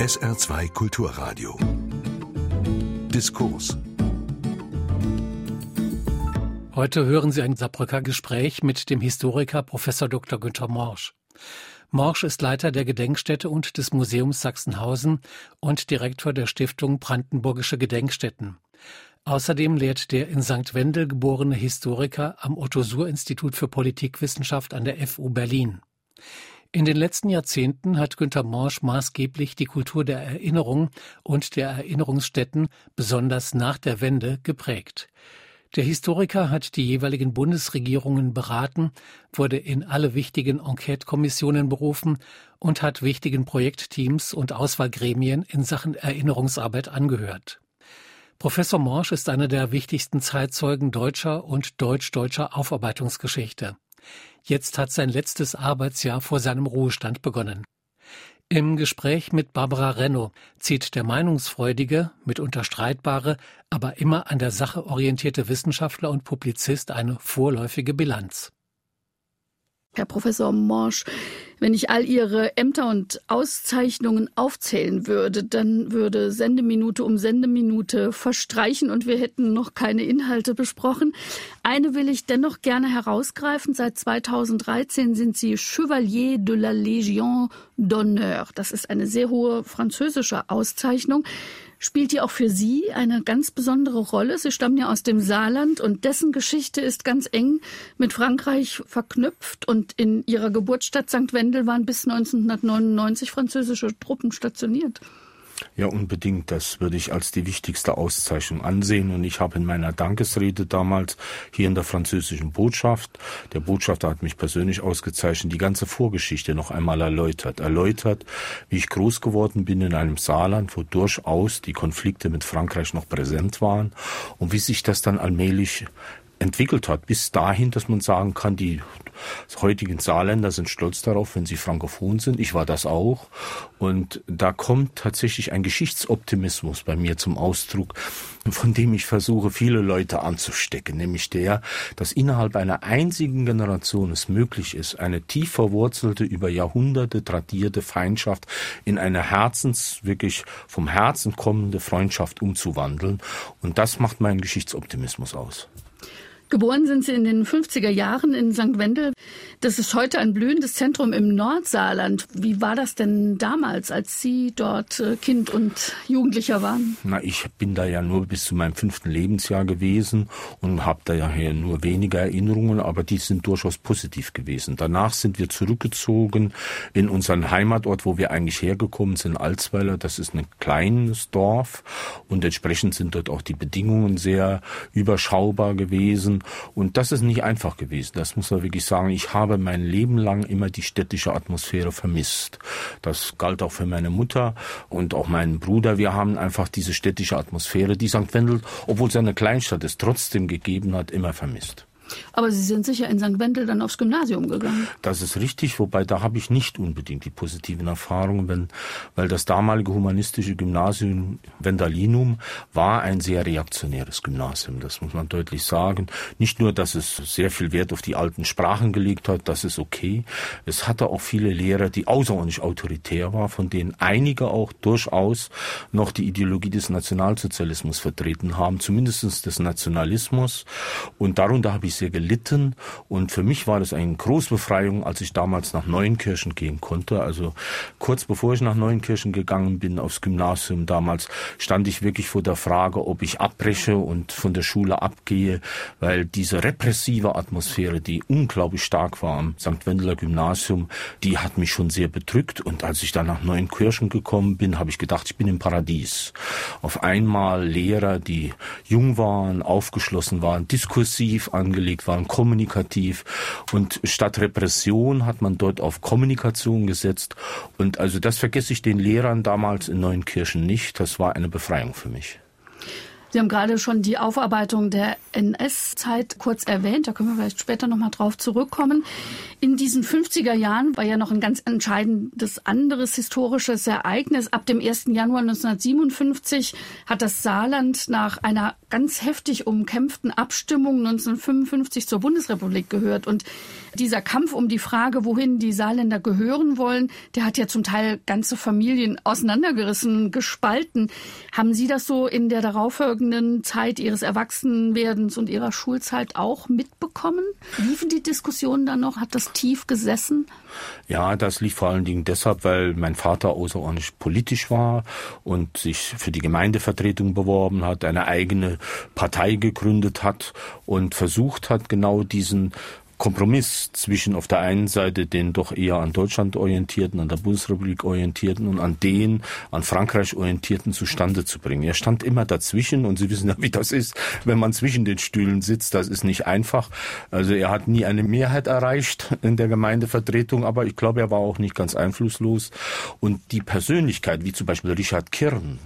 SR2 Kulturradio. Diskurs. Heute hören Sie ein Saarbrücker Gespräch mit dem Historiker Prof. Dr. Günter Morsch. Morsch ist Leiter der Gedenkstätte und des Museums Sachsenhausen und Direktor der Stiftung Brandenburgische Gedenkstätten. Außerdem lehrt der in St. Wendel geborene Historiker am Otto-Suhr-Institut für Politikwissenschaft an der FU Berlin. In den letzten Jahrzehnten hat Günter Morsch maßgeblich die Kultur der Erinnerung und der Erinnerungsstätten, besonders nach der Wende, geprägt. Der Historiker hat die jeweiligen Bundesregierungen beraten, wurde in alle wichtigen Enquete-Kommissionen berufen und hat wichtigen Projektteams und Auswahlgremien in Sachen Erinnerungsarbeit angehört. Professor Morsch ist einer der wichtigsten Zeitzeugen deutscher und deutsch-deutscher Aufarbeitungsgeschichte. Jetzt hat sein letztes Arbeitsjahr vor seinem Ruhestand begonnen. Im Gespräch mit Barbara Renno zieht der meinungsfreudige, mitunter streitbare, aber immer an der Sache orientierte Wissenschaftler und Publizist eine vorläufige Bilanz. Herr Professor Morsch, wenn ich all Ihre Ämter und Auszeichnungen aufzählen würde, dann würde Sendeminute um Sendeminute verstreichen und wir hätten noch keine Inhalte besprochen. Eine will ich dennoch gerne herausgreifen. Seit 2013 sind Sie Chevalier de la Légion d'honneur. Das ist eine sehr hohe französische Auszeichnung spielt die auch für Sie eine ganz besondere Rolle. Sie stammen ja aus dem Saarland und dessen Geschichte ist ganz eng mit Frankreich verknüpft und in Ihrer Geburtsstadt St. Wendel waren bis 1999 französische Truppen stationiert. Ja, unbedingt. Das würde ich als die wichtigste Auszeichnung ansehen. Und ich habe in meiner Dankesrede damals hier in der französischen Botschaft, der Botschafter hat mich persönlich ausgezeichnet, die ganze Vorgeschichte noch einmal erläutert. Erläutert, wie ich groß geworden bin in einem Saarland, wo durchaus die Konflikte mit Frankreich noch präsent waren und wie sich das dann allmählich entwickelt hat, bis dahin, dass man sagen kann, die heutigen Saarländer sind stolz darauf, wenn sie frankophon sind. Ich war das auch. Und da kommt tatsächlich ein Geschichtsoptimismus bei mir zum Ausdruck, von dem ich versuche, viele Leute anzustecken, nämlich der, dass innerhalb einer einzigen Generation es möglich ist, eine tief verwurzelte, über Jahrhunderte tradierte Feindschaft in eine Herzens, wirklich vom Herzen kommende Freundschaft umzuwandeln. Und das macht meinen Geschichtsoptimismus aus. Geboren sind Sie in den 50er Jahren in St. Wendel. Das ist heute ein blühendes Zentrum im Nordsaarland. Wie war das denn damals, als Sie dort äh, Kind und Jugendlicher waren? Na, ich bin da ja nur bis zu meinem fünften Lebensjahr gewesen und habe da ja nur wenige Erinnerungen, aber die sind durchaus positiv gewesen. Danach sind wir zurückgezogen in unseren Heimatort, wo wir eigentlich hergekommen sind, Alsweiler. Das ist ein kleines Dorf und entsprechend sind dort auch die Bedingungen sehr überschaubar gewesen. Und das ist nicht einfach gewesen. Das muss man wirklich sagen. Ich habe mein Leben lang immer die städtische Atmosphäre vermisst. Das galt auch für meine Mutter und auch meinen Bruder. Wir haben einfach diese städtische Atmosphäre, die St. Wendel, obwohl es eine Kleinstadt es trotzdem gegeben hat, immer vermisst. Aber Sie sind sicher in St. Wendel dann aufs Gymnasium gegangen. Das ist richtig, wobei da habe ich nicht unbedingt die positiven Erfahrungen, wenn, weil das damalige humanistische Gymnasium Wendalinum war ein sehr reaktionäres Gymnasium, das muss man deutlich sagen. Nicht nur, dass es sehr viel Wert auf die alten Sprachen gelegt hat, das ist okay. Es hatte auch viele Lehrer, die außerordentlich autoritär waren, von denen einige auch durchaus noch die Ideologie des Nationalsozialismus vertreten haben, zumindest des Nationalismus. Und darunter habe ich sehr gelitten und für mich war das eine Großbefreiung, als ich damals nach Neuenkirchen gehen konnte. Also kurz bevor ich nach Neuenkirchen gegangen bin aufs Gymnasium damals, stand ich wirklich vor der Frage, ob ich abbreche und von der Schule abgehe, weil diese repressive Atmosphäre, die unglaublich stark war am St. Wendeler Gymnasium, die hat mich schon sehr bedrückt und als ich dann nach Neuenkirchen gekommen bin, habe ich gedacht, ich bin im Paradies. Auf einmal Lehrer, die jung waren, aufgeschlossen waren, diskursiv angelegt angelegt waren, kommunikativ. Und statt Repression hat man dort auf Kommunikation gesetzt. Und also das vergesse ich den Lehrern damals in Neuenkirchen nicht. Das war eine Befreiung für mich. Sie haben gerade schon die Aufarbeitung der NS-Zeit kurz erwähnt. Da können wir vielleicht später nochmal drauf zurückkommen. In diesen 50er Jahren war ja noch ein ganz entscheidendes anderes historisches Ereignis. Ab dem 1. Januar 1957 hat das Saarland nach einer ganz heftig umkämpften Abstimmung 1955 zur Bundesrepublik gehört. Und Dieser Kampf um die Frage, wohin die Saarländer gehören wollen, der hat ja zum Teil ganze Familien auseinandergerissen, gespalten. Haben Sie das so in der darauffolgenden Zeit Ihres Erwachsenwerdens und Ihrer Schulzeit auch mitbekommen? Liefen die Diskussionen dann noch? Hat das tief gesessen? Ja, das lief vor allen Dingen deshalb, weil mein Vater außerordentlich politisch war und sich für die Gemeindevertretung beworben hat, eine eigene Partei gegründet hat und versucht hat, genau diesen Kompromiss zwischen auf der einen Seite den doch eher an Deutschland orientierten, an der Bundesrepublik orientierten und an den an Frankreich orientierten zustande zu bringen. Er stand immer dazwischen und Sie wissen ja, wie das ist, wenn man zwischen den Stühlen sitzt. Das ist nicht einfach. Also er hat nie eine Mehrheit erreicht in der Gemeindevertretung, aber ich glaube, er war auch nicht ganz einflusslos. Und die Persönlichkeit, wie zum Beispiel Richard Kirn,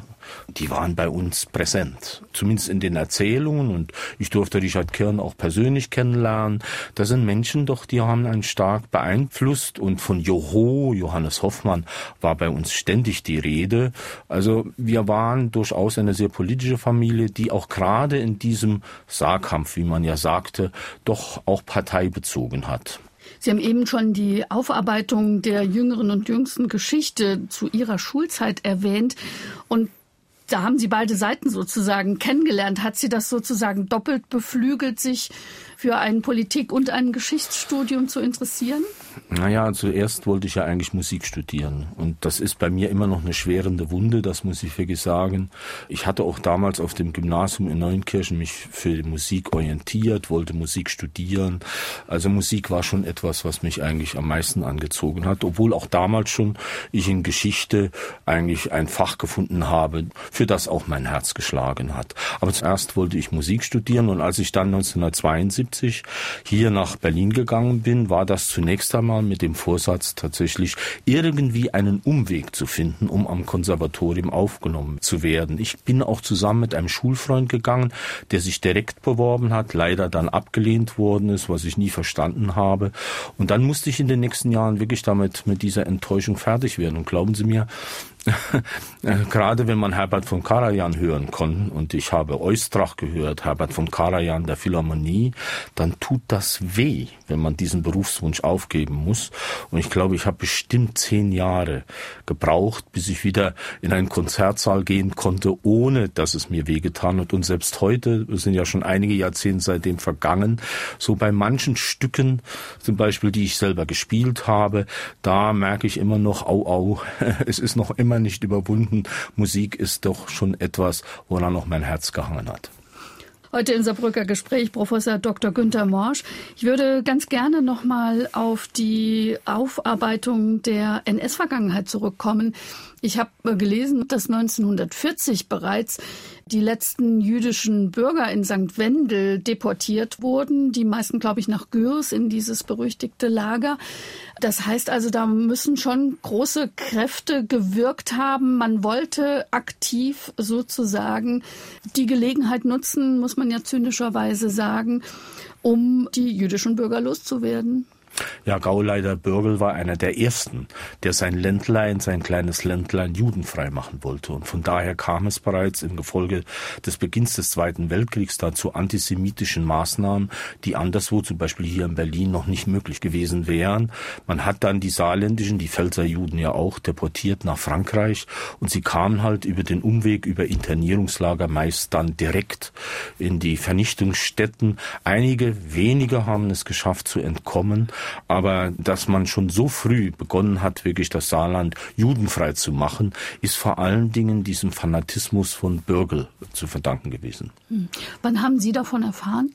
die waren bei uns präsent. Zumindest in den Erzählungen und ich durfte Richard Kirn auch persönlich kennenlernen. Da sind Menschen doch, die haben einen stark beeinflusst und von Joho, Johannes Hoffmann, war bei uns ständig die Rede. Also wir waren durchaus eine sehr politische Familie, die auch gerade in diesem Saarkampf, wie man ja sagte, doch auch Partei bezogen hat. Sie haben eben schon die Aufarbeitung der jüngeren und jüngsten Geschichte zu Ihrer Schulzeit erwähnt. Und da haben Sie beide Seiten sozusagen kennengelernt. Hat Sie das sozusagen doppelt beflügelt, sich für ein Politik- und ein Geschichtsstudium zu interessieren? Naja, zuerst wollte ich ja eigentlich Musik studieren. Und das ist bei mir immer noch eine schwerende Wunde, das muss ich wirklich sagen. Ich hatte auch damals auf dem Gymnasium in Neunkirchen mich für Musik orientiert, wollte Musik studieren. Also Musik war schon etwas, was mich eigentlich am meisten angezogen hat, obwohl auch damals schon ich in Geschichte eigentlich ein Fach gefunden habe, für das auch mein Herz geschlagen hat. Aber zuerst wollte ich Musik studieren und als ich dann 1972 hier nach Berlin gegangen bin, war das zunächst einmal mit dem Vorsatz, tatsächlich irgendwie einen Umweg zu finden, um am Konservatorium aufgenommen zu werden. Ich bin auch zusammen mit einem Schulfreund gegangen, der sich direkt beworben hat, leider dann abgelehnt worden ist, was ich nie verstanden habe. Und dann musste ich in den nächsten Jahren wirklich damit mit dieser Enttäuschung fertig werden. Und glauben Sie mir, Gerade wenn man Herbert von Karajan hören kann, und ich habe Eustrach gehört, Herbert von Karajan der Philharmonie, dann tut das weh, wenn man diesen Berufswunsch aufgeben muss. Und ich glaube, ich habe bestimmt zehn Jahre gebraucht, bis ich wieder in einen Konzertsaal gehen konnte, ohne dass es mir wehgetan hat. Und selbst heute, es sind ja schon einige Jahrzehnte seitdem vergangen, so bei manchen Stücken, zum Beispiel, die ich selber gespielt habe, da merke ich immer noch, au, au, es ist noch immer immer nicht überwunden. Musik ist doch schon etwas, woran noch mein Herz gehangen hat. Heute in Saarbrücker Gespräch Professor Dr. Günther Morsch. Ich würde ganz gerne noch mal auf die Aufarbeitung der NS-Vergangenheit zurückkommen. Ich habe gelesen, dass 1940 bereits die letzten jüdischen Bürger in St. Wendel deportiert wurden. Die meisten, glaube ich, nach Gürs in dieses berüchtigte Lager. Das heißt also, da müssen schon große Kräfte gewirkt haben. Man wollte aktiv sozusagen die Gelegenheit nutzen, muss man ja zynischerweise sagen, um die jüdischen Bürger loszuwerden. Ja, Gauleiter Bürgel war einer der ersten, der sein Ländlein, sein kleines Ländlein judenfrei machen wollte. Und von daher kam es bereits im Gefolge des Beginns des Zweiten Weltkriegs dazu antisemitischen Maßnahmen, die anderswo, zum Beispiel hier in Berlin, noch nicht möglich gewesen wären. Man hat dann die saarländischen, die Pfälzer Juden ja auch deportiert nach Frankreich und sie kamen halt über den Umweg über Internierungslager meist dann direkt in die Vernichtungsstätten. Einige wenige haben es geschafft zu entkommen, aber dass man schon so früh begonnen hat, wirklich das Saarland judenfrei zu machen, ist vor allen Dingen diesem Fanatismus von Bürgel zu verdanken gewesen. Hm. Wann haben Sie davon erfahren?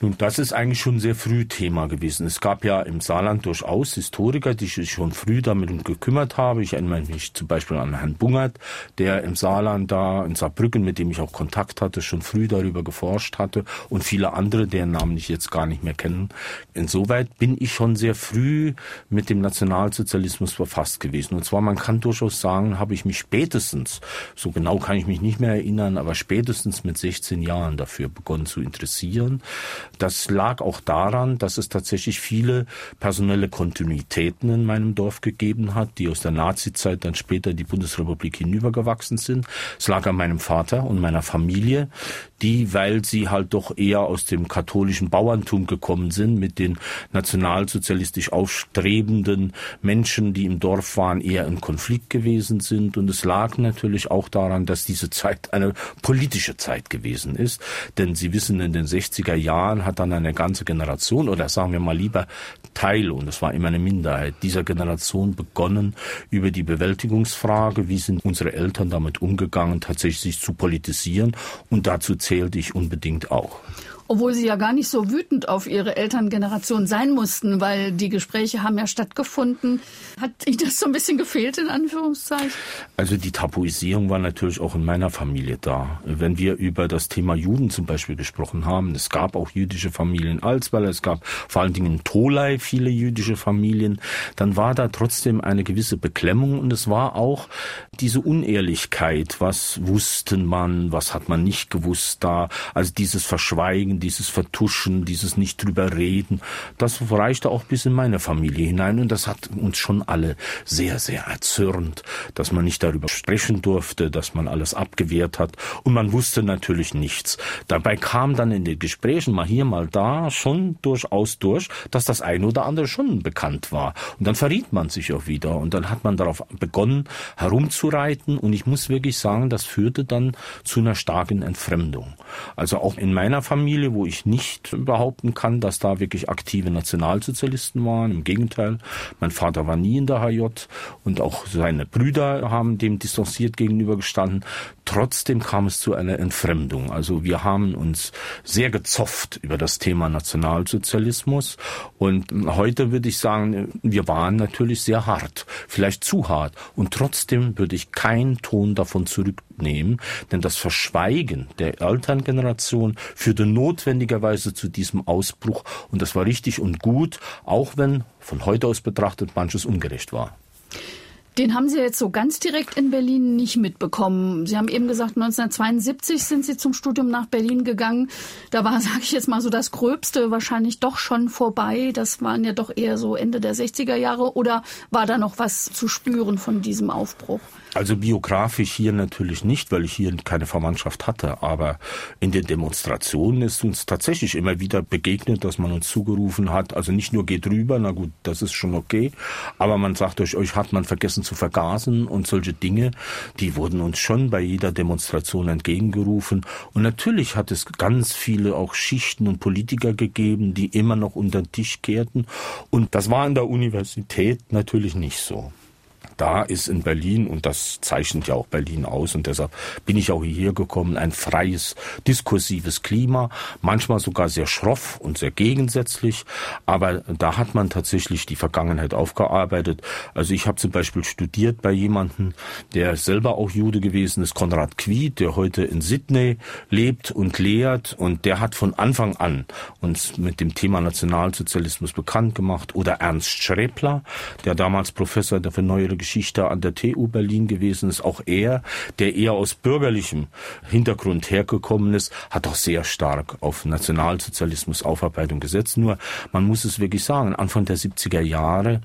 Nun, das ist eigentlich schon sehr früh Thema gewesen. Es gab ja im Saarland durchaus Historiker, die sich schon früh damit gekümmert haben. Ich erinnere mich zum Beispiel an Herrn Bungert, der im Saarland da in Saarbrücken, mit dem ich auch Kontakt hatte, schon früh darüber geforscht hatte und viele andere, deren Namen ich jetzt gar nicht mehr kenne. Insoweit bin ich schon sehr früh mit dem Nationalsozialismus befasst gewesen. Und zwar, man kann durchaus sagen, habe ich mich spätestens, so genau kann ich mich nicht mehr erinnern, aber spätestens mit 16 Jahren dafür begonnen zu interessieren. Das lag auch daran, dass es tatsächlich viele personelle Kontinuitäten in meinem Dorf gegeben hat, die aus der Nazizeit dann später die Bundesrepublik hinübergewachsen sind. Es lag an meinem Vater und meiner Familie, die, weil sie halt doch eher aus dem katholischen Bauerntum gekommen sind, mit den nationalsozialistisch aufstrebenden Menschen, die im Dorf waren, eher in Konflikt gewesen sind. Und es lag natürlich auch daran, dass diese Zeit eine politische Zeit gewesen ist. Denn Sie wissen, in den 60er Jahren hat dann eine ganze Generation, oder sagen wir mal lieber Teil, und es war immer eine Minderheit, dieser Generation begonnen, über die Bewältigungsfrage, wie sind unsere Eltern damit umgegangen, tatsächlich sich zu politisieren. Und dazu zählte ich unbedingt auch obwohl sie ja gar nicht so wütend auf ihre Elterngeneration sein mussten, weil die Gespräche haben ja stattgefunden. Hat Ihnen das so ein bisschen gefehlt, in Anführungszeichen? Also die Tabuisierung war natürlich auch in meiner Familie da. Wenn wir über das Thema Juden zum Beispiel gesprochen haben, es gab auch jüdische Familien in Alsweiler, es gab vor allen Dingen in Tolai viele jüdische Familien, dann war da trotzdem eine gewisse Beklemmung und es war auch diese Unehrlichkeit, was wussten man, was hat man nicht gewusst da, also dieses Verschweigen, Verschweigen, dieses Vertuschen, dieses nicht drüber reden, das reichte auch bis in meine Familie hinein und das hat uns schon alle sehr, sehr erzürnt, dass man nicht darüber sprechen durfte, dass man alles abgewehrt hat und man wusste natürlich nichts. Dabei kam dann in den Gesprächen mal hier, mal da schon durchaus durch, dass das eine oder andere schon bekannt war. Und dann verriet man sich auch wieder und dann hat man darauf begonnen, herumzureiten und ich muss wirklich sagen, das führte dann zu einer starken Entfremdung. Also auch in meiner Familie Familie, wo ich nicht behaupten kann, dass da wirklich aktive Nationalsozialisten waren. Im Gegenteil, mein Vater war nie in der HJ und auch seine Brüder haben dem distanziert gegenübergestanden. Trotzdem kam es zu einer Entfremdung. Also wir haben uns sehr gezofft über das Thema Nationalsozialismus und heute würde ich sagen, wir waren natürlich sehr hart, vielleicht zu hart und trotzdem würde ich keinen Ton davon zurücknehmen, denn das Verschweigen der Elterngeneration führte notwendigerweise zu diesem Ausbruch und das war richtig und gut, auch wenn von heute aus betrachtet manches ungerecht war. Den haben Sie jetzt so ganz direkt in Berlin nicht mitbekommen. Sie haben eben gesagt, 1972 sind Sie zum Studium nach Berlin gegangen. Da war, sage ich jetzt mal so, das Gröbste wahrscheinlich doch schon vorbei. Das waren ja doch eher so Ende der 60er Jahre. Oder war da noch was zu spüren von diesem Aufbruch? Also biografisch hier natürlich nicht, weil ich hier keine Verwandtschaft hatte. Aber in den Demonstrationen ist uns tatsächlich immer wieder begegnet, dass man uns zugerufen hat, also nicht nur geht rüber, na gut, das ist schon okay, aber man sagt euch, euch hat man vergessen zu vergasen und solche Dinge, die wurden uns schon bei jeder Demonstration entgegengerufen. Und natürlich hat es ganz viele auch Schichten und Politiker gegeben, die immer noch unter den Tisch kehrten. Und das war an der Universität natürlich nicht so da ist in Berlin, und das zeichnet ja auch Berlin aus, und deshalb bin ich auch hierher gekommen, ein freies, diskursives Klima, manchmal sogar sehr schroff und sehr gegensätzlich, aber da hat man tatsächlich die Vergangenheit aufgearbeitet. Also ich habe zum Beispiel studiert bei jemandem, der selber auch Jude gewesen ist, Konrad Quiet, der heute in Sydney lebt und lehrt, und der hat von Anfang an uns mit dem Thema Nationalsozialismus bekannt gemacht, oder Ernst Schräbler, der damals Professor für neuere Geschichte an der TU Berlin gewesen ist. Auch er, der eher aus bürgerlichem Hintergrund hergekommen ist, hat auch sehr stark auf Nationalsozialismus Aufarbeitung gesetzt. Nur, man muss es wirklich sagen, Anfang der 70er Jahre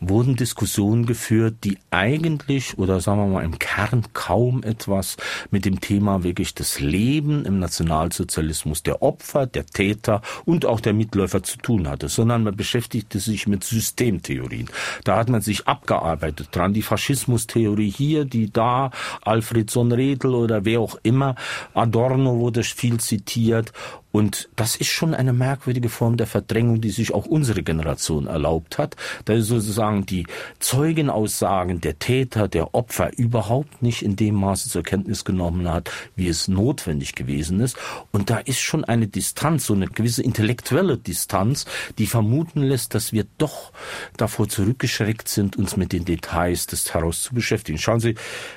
wurden Diskussionen geführt, die eigentlich oder sagen wir mal im Kern kaum etwas mit dem Thema wirklich das Leben im Nationalsozialismus der Opfer, der Täter und auch der Mitläufer zu tun hatte, sondern man beschäftigte sich mit Systemtheorien. Da hat man sich abgearbeitet dran, die Faschismustheorie hier, die da, Alfred Redl oder wer auch immer, Adorno wurde viel zitiert und das ist schon eine merkwürdige Form der Verdrängung, die sich auch unsere Generation erlaubt hat, da sozusagen die Zeugenaussagen der Täter, der Opfer überhaupt nicht in dem Maße zur Kenntnis genommen hat, wie es notwendig gewesen ist. Und da ist schon eine Distanz, so eine gewisse intellektuelle Distanz, die vermuten lässt, dass wir doch davor zurückgeschreckt sind, uns mit den Details des Terrors zu beschäftigen. Schauen Sie,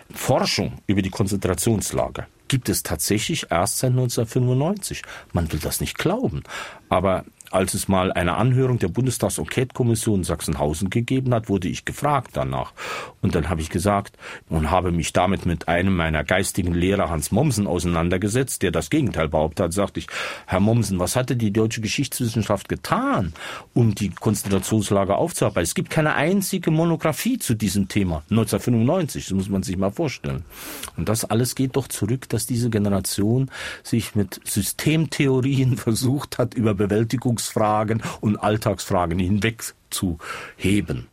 Forschung über die Konzentrationslager gibt es tatsächlich erst seit 1995. Man will das nicht glauben. Aber als es mal eine Anhörung der Bundestags-Enquete-Kommission Sachsenhausen gegeben hat, wurde ich gefragt danach. Und dann habe ich gesagt und habe mich damit mit einem meiner geistigen Lehrer Hans Mommsen auseinandergesetzt, der das Gegenteil behauptet hat, sagte ich, Herr Mommsen, was hatte die deutsche Geschichtswissenschaft getan, um die Konzentrationslager aufzuarbeiten? Es gibt keine einzige Monographie zu diesem Thema. 1995, das muss man sich mal vorstellen. Und das alles geht doch zurück, dass diese Generation sich mit Systemtheorien versucht hat, über Bewältigungsfragen und Alltagsfragen hinweg zu heben.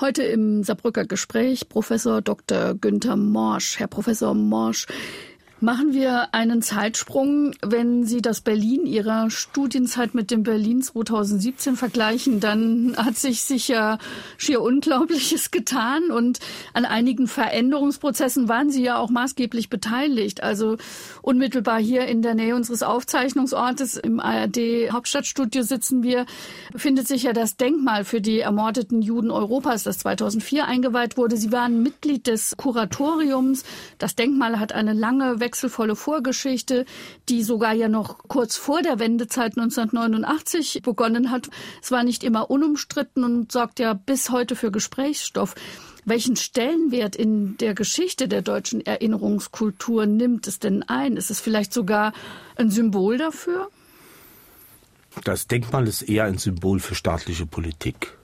Heute im Saarbrücker Gespräch Professor Dr. Günther Morsch. Herr Professor Morsch, Machen wir einen Zeitsprung. Wenn Sie das Berlin Ihrer Studienzeit mit dem Berlin 2017 vergleichen, dann hat sich sicher schier Unglaubliches getan und an einigen Veränderungsprozessen waren Sie ja auch maßgeblich beteiligt. Also unmittelbar hier in der Nähe unseres Aufzeichnungsortes im ARD Hauptstadtstudio sitzen wir, befindet sich ja das Denkmal für die ermordeten Juden Europas, das 2004 eingeweiht wurde. Sie waren Mitglied des Kuratoriums. Das Denkmal hat eine lange wechselvolle Vorgeschichte, die sogar ja noch kurz vor der Wendezeit 1989 begonnen hat. Es war nicht immer unumstritten und sorgt ja bis heute für Gesprächsstoff. Welchen Stellenwert in der Geschichte der deutschen Erinnerungskultur nimmt es denn ein? Ist es vielleicht sogar ein Symbol dafür? Das Denkmal ist eher ein Symbol für staatliche Politik.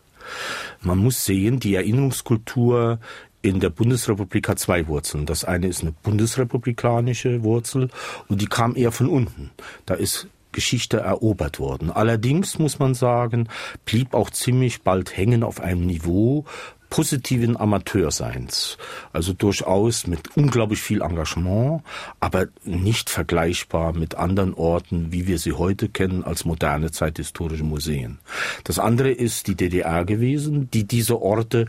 Man muss sehen, die Erinnerungskultur in der Bundesrepublik hat zwei Wurzeln. Das eine ist eine bundesrepublikanische Wurzel und die kam eher von unten. Da ist Geschichte erobert worden. Allerdings muss man sagen, blieb auch ziemlich bald hängen auf einem Niveau, positiven Amateurseins. Also durchaus mit unglaublich viel Engagement, aber nicht vergleichbar mit anderen Orten, wie wir sie heute kennen als moderne zeithistorische Museen. Das andere ist die DDR gewesen, die diese Orte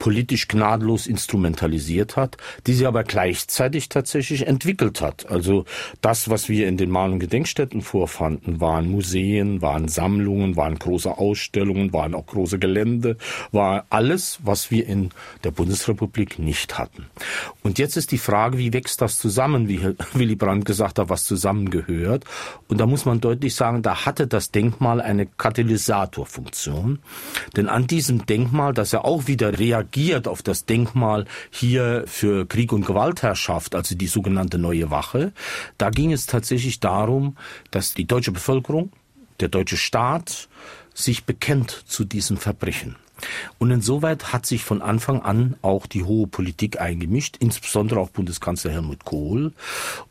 politisch gnadenlos instrumentalisiert hat, die sie aber gleichzeitig tatsächlich entwickelt hat. Also das, was wir in den Mahn- und Gedenkstätten vorfanden, waren Museen, waren Sammlungen, waren große Ausstellungen, waren auch große Gelände, war alles, was wir in der Bundesrepublik nicht hatten. Und jetzt ist die Frage, wie wächst das zusammen, wie Willy Brandt gesagt hat, was zusammengehört. Und da muss man deutlich sagen, da hatte das Denkmal eine Katalysatorfunktion. Denn an diesem Denkmal, das ja auch wieder reagiert, reagiert auf das Denkmal hier für Krieg und Gewaltherrschaft, also die sogenannte Neue Wache. Da ging es tatsächlich darum, dass die deutsche Bevölkerung, der deutsche Staat sich bekennt zu diesem Verbrechen. Und insoweit hat sich von Anfang an auch die hohe Politik eingemischt, insbesondere auch Bundeskanzler Helmut Kohl.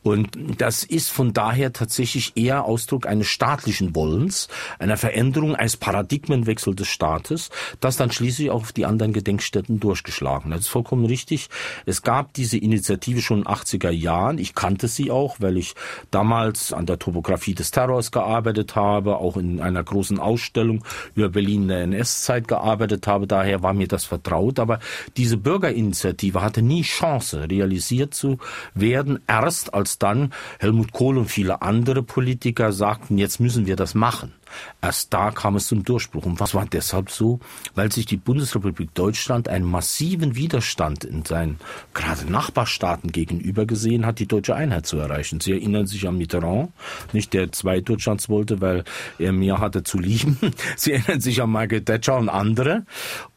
Und das ist von daher tatsächlich eher Ausdruck eines staatlichen Wollens, einer Veränderung, eines Paradigmenwechsels des Staates, das dann schließlich auch auf die anderen Gedenkstätten durchgeschlagen hat. Das ist vollkommen richtig. Es gab diese Initiative schon in den 80er Jahren. Ich kannte sie auch, weil ich damals an der Topographie des Terrors gearbeitet habe, auch in einer großen Ausstellung über Berlin in der NS-Zeit gearbeitet gearbeitet habe, daher war mir das vertraut. Aber diese Bürgerinitiative hatte nie Chance, realisiert zu werden, erst als dann Helmut Kohl und viele andere Politiker sagten, jetzt müssen wir das machen. Erst da kam es zum Durchbruch. Und was war deshalb so? Weil sich die Bundesrepublik Deutschland einen massiven Widerstand in seinen gerade Nachbarstaaten gegenüber gesehen hat, die deutsche Einheit zu erreichen. Sie erinnern sich an Mitterrand, nicht der zwei Deutschlands wollte, weil er mehr hatte zu lieben. Sie erinnern sich an Michael Thatcher und andere.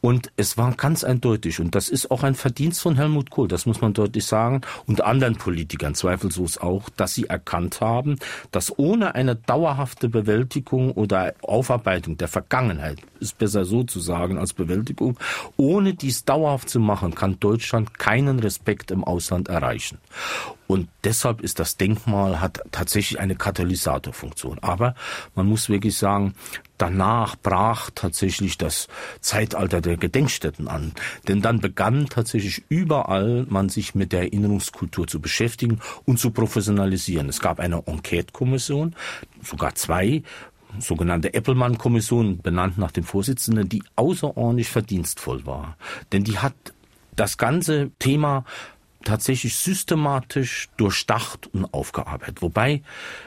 Und es war ganz eindeutig. Und das ist auch ein Verdienst von Helmut Kohl, das muss man deutlich sagen, und anderen Politikern zweifellos auch, dass sie erkannt haben, dass ohne eine dauerhafte Bewältigung oder Aufarbeitung der Vergangenheit, ist besser so zu sagen als Bewältigung, ohne dies dauerhaft zu machen, kann Deutschland keinen Respekt im Ausland erreichen. Und deshalb ist das Denkmal hat tatsächlich eine Katalysatorfunktion. Aber man muss wirklich sagen, danach brach tatsächlich das Zeitalter der Gedenkstätten an. Denn dann begann tatsächlich überall man sich mit der Erinnerungskultur zu beschäftigen und zu professionalisieren. Es gab eine Enquete-Kommission, sogar zwei, sogenannte Eppelmann-Kommission, benannt nach dem Vorsitzenden, die außerordentlich verdienstvoll war. Denn die hat das ganze Thema tatsächlich systematisch durchdacht und aufgearbeitet. Wobei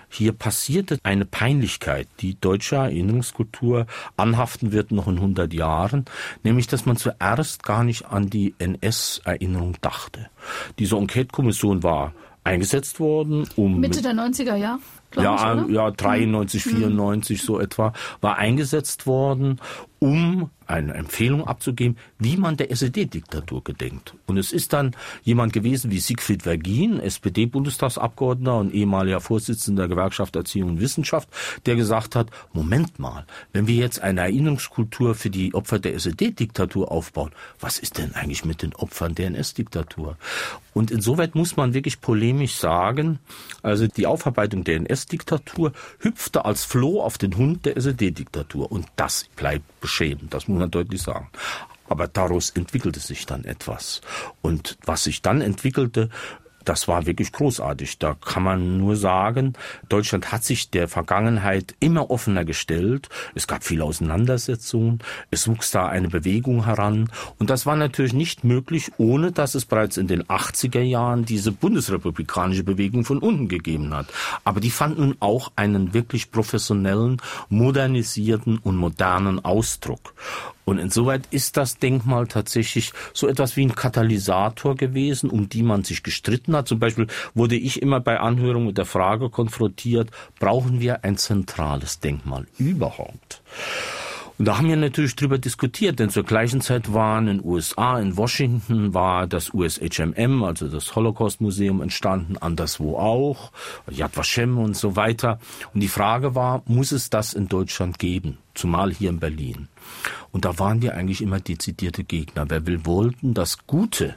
hier passierte eine Peinlichkeit, die deutscher Erinnerungskultur anhaften wird noch in 100 Jahren, nämlich dass man zuerst gar nicht an die NS-Erinnerung dachte. Diese Enquete-Kommission war eingesetzt worden, um... Mitte der 90er Jahre? Ja, ich, ja, 93, 94 mhm. so etwa, war eingesetzt worden, um eine Empfehlung abzugeben, wie man der SED-Diktatur gedenkt. Und es ist dann jemand gewesen wie Siegfried Vergin, SPD-Bundestagsabgeordneter und ehemaliger Vorsitzender der Gewerkschaft Erziehung und Wissenschaft, der gesagt hat, Moment mal, wenn wir jetzt eine Erinnerungskultur für die Opfer der SED-Diktatur aufbauen, was ist denn eigentlich mit den Opfern der NS-Diktatur? Und insoweit muss man wirklich polemisch sagen, also die Aufarbeitung der NS-Diktatur hüpfte als Floh auf den Hund der SED-Diktatur. Und das bleibt beschämend, das muss man deutlich sagen. Aber daraus entwickelte sich dann etwas. Und was sich dann entwickelte, das war wirklich großartig. Da kann man nur sagen, Deutschland hat sich der Vergangenheit immer offener gestellt. Es gab viele Auseinandersetzungen. Es wuchs da eine Bewegung heran. Und das war natürlich nicht möglich, ohne dass es bereits in den 80er Jahren diese bundesrepublikanische Bewegung von unten gegeben hat. Aber die fanden auch einen wirklich professionellen, modernisierten und modernen Ausdruck. Und insoweit ist das Denkmal tatsächlich so etwas wie ein Katalysator gewesen, um die man sich gestritten hat. Zum Beispiel wurde ich immer bei Anhörungen mit der Frage konfrontiert, brauchen wir ein zentrales Denkmal überhaupt? Und da haben wir natürlich drüber diskutiert, denn zur gleichen Zeit waren in den USA, in Washington war das USHMM, also das Holocaust Museum entstanden, anderswo auch, Yad Vashem und so weiter. Und die Frage war, muss es das in Deutschland geben? Zumal hier in Berlin. Und da waren wir eigentlich immer dezidierte Gegner, weil wir wollten das Gute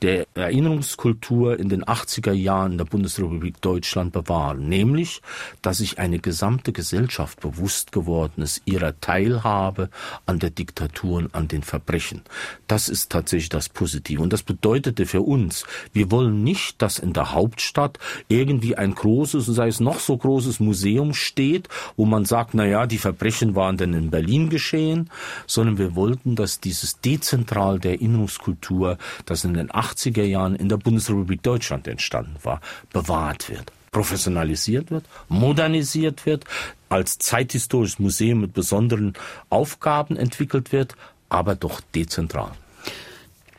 der Erinnerungskultur in den 80er Jahren der Bundesrepublik Deutschland bewahren, nämlich, dass sich eine gesamte Gesellschaft bewusst geworden ist ihrer Teilhabe an der Diktatur und an den Verbrechen. Das ist tatsächlich das Positive. Und das bedeutete für uns, wir wollen nicht, dass in der Hauptstadt irgendwie ein großes, sei es noch so großes Museum steht, wo man sagt, na ja, die Verbrechen waren denn in Berlin geschehen, sondern wir wollten, dass dieses Dezentral der Erinnerungskultur, das in den 80er Jahren in der Bundesrepublik Deutschland entstanden war, bewahrt wird professionalisiert wird, modernisiert wird, als zeithistorisches Museum mit besonderen Aufgaben entwickelt wird, aber doch dezentral.